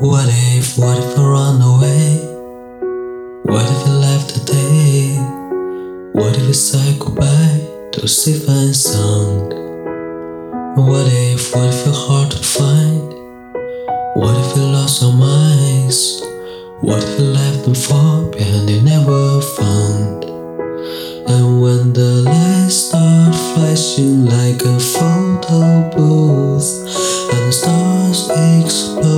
what if what if I run away? What if I left today? What if we said goodbye to and sound? What if, what if you're hard to find? What if we lost our minds? What if we left them far behind and never found? And when the lights start flashing like a photo booth And the stars exploding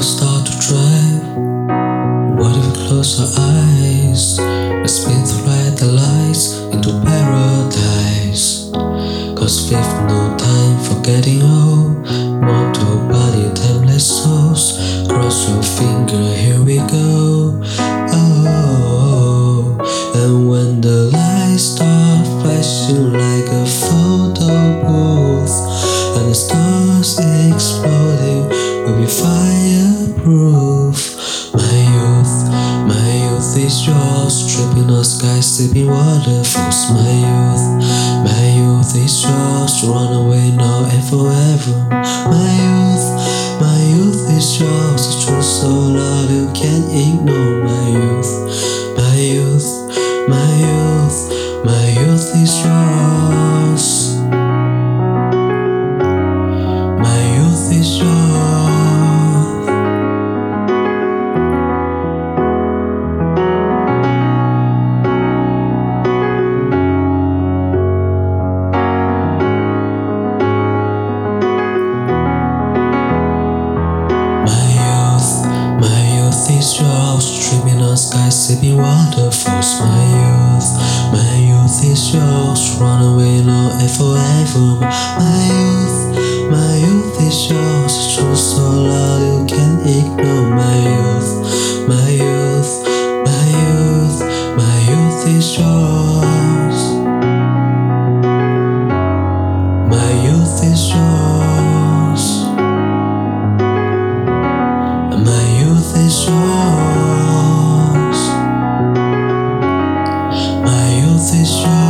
what start to drive? What if we close our eyes? We spin through the lights into paradise. Cause we've no time for getting old. Mortal body, timeless souls. Cross your finger, here we go. Oh, and when the lights start flashing like a photo booth, and the stars exploding we'll be fireproof. My youth, my youth is yours, tripping on skies, sipping waterfalls. My youth, my youth is yours, run away now and forever. My youth, my youth is yours, the truth so loud you can't ignore. My youth, is yours. Dreaming on skies, sipping waterfalls. My youth, my youth is yours. Run away now and forever. My youth, my youth is yours. Truth so loud you souls. My youth is yours.